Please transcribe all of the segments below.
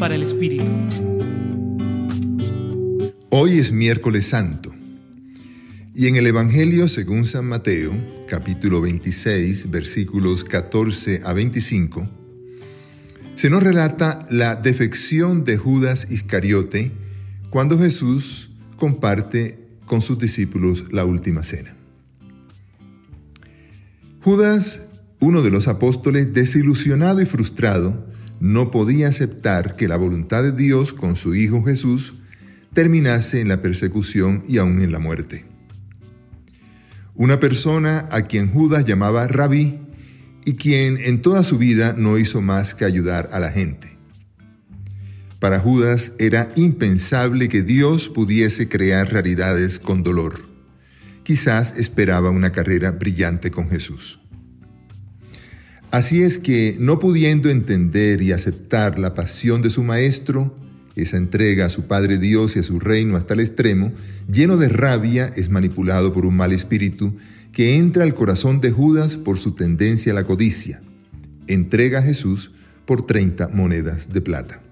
para el Espíritu. Hoy es miércoles santo. Y en el Evangelio según San Mateo, capítulo 26, versículos 14 a 25, se nos relata la defección de Judas Iscariote cuando Jesús comparte con sus discípulos la última cena. Judas, uno de los apóstoles desilusionado y frustrado, no podía aceptar que la voluntad de Dios con su Hijo Jesús terminase en la persecución y aún en la muerte. Una persona a quien Judas llamaba rabí y quien en toda su vida no hizo más que ayudar a la gente. Para Judas era impensable que Dios pudiese crear realidades con dolor. Quizás esperaba una carrera brillante con Jesús. Así es que, no pudiendo entender y aceptar la pasión de su Maestro, esa entrega a su Padre Dios y a su reino hasta el extremo, lleno de rabia, es manipulado por un mal espíritu que entra al corazón de Judas por su tendencia a la codicia. Entrega a Jesús por 30 monedas de plata.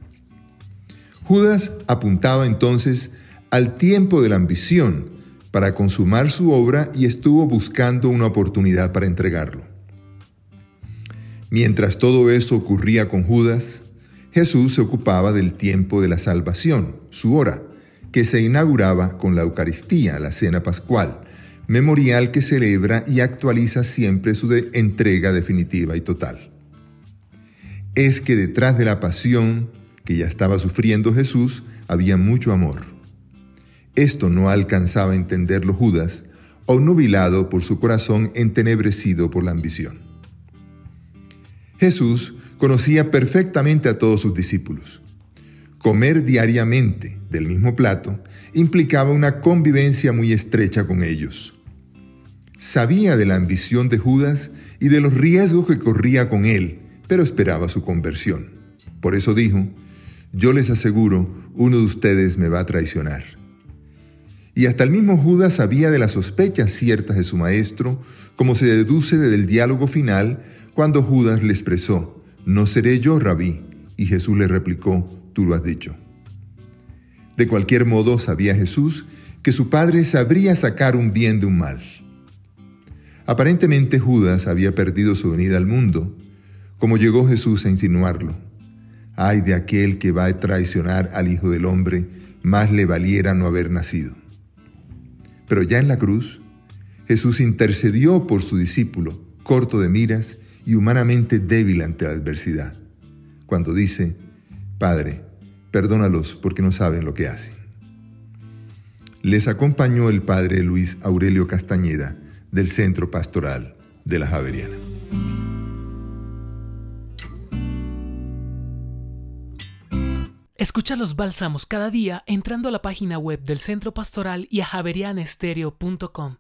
Judas apuntaba entonces al tiempo de la ambición para consumar su obra y estuvo buscando una oportunidad para entregarlo. Mientras todo eso ocurría con Judas, Jesús se ocupaba del tiempo de la salvación, su hora, que se inauguraba con la Eucaristía, la cena pascual, memorial que celebra y actualiza siempre su entrega definitiva y total. Es que detrás de la pasión que ya estaba sufriendo Jesús había mucho amor. Esto no alcanzaba a entenderlo Judas, obnubilado por su corazón entenebrecido por la ambición. Jesús conocía perfectamente a todos sus discípulos. Comer diariamente del mismo plato implicaba una convivencia muy estrecha con ellos. Sabía de la ambición de Judas y de los riesgos que corría con él, pero esperaba su conversión. Por eso dijo, yo les aseguro, uno de ustedes me va a traicionar. Y hasta el mismo Judas sabía de las sospechas ciertas de su maestro, como se deduce del diálogo final cuando Judas le expresó, no seré yo, rabí, y Jesús le replicó, tú lo has dicho. De cualquier modo sabía Jesús que su padre sabría sacar un bien de un mal. Aparentemente Judas había perdido su venida al mundo, como llegó Jesús a insinuarlo. Ay de aquel que va a traicionar al Hijo del Hombre, más le valiera no haber nacido. Pero ya en la cruz, Jesús intercedió por su discípulo, corto de miras y humanamente débil ante la adversidad, cuando dice, Padre, perdónalos porque no saben lo que hacen. Les acompañó el Padre Luis Aurelio Castañeda del Centro Pastoral de la Javeriana. Escucha los bálsamos cada día entrando a la página web del Centro Pastoral y a javerianestereo.com.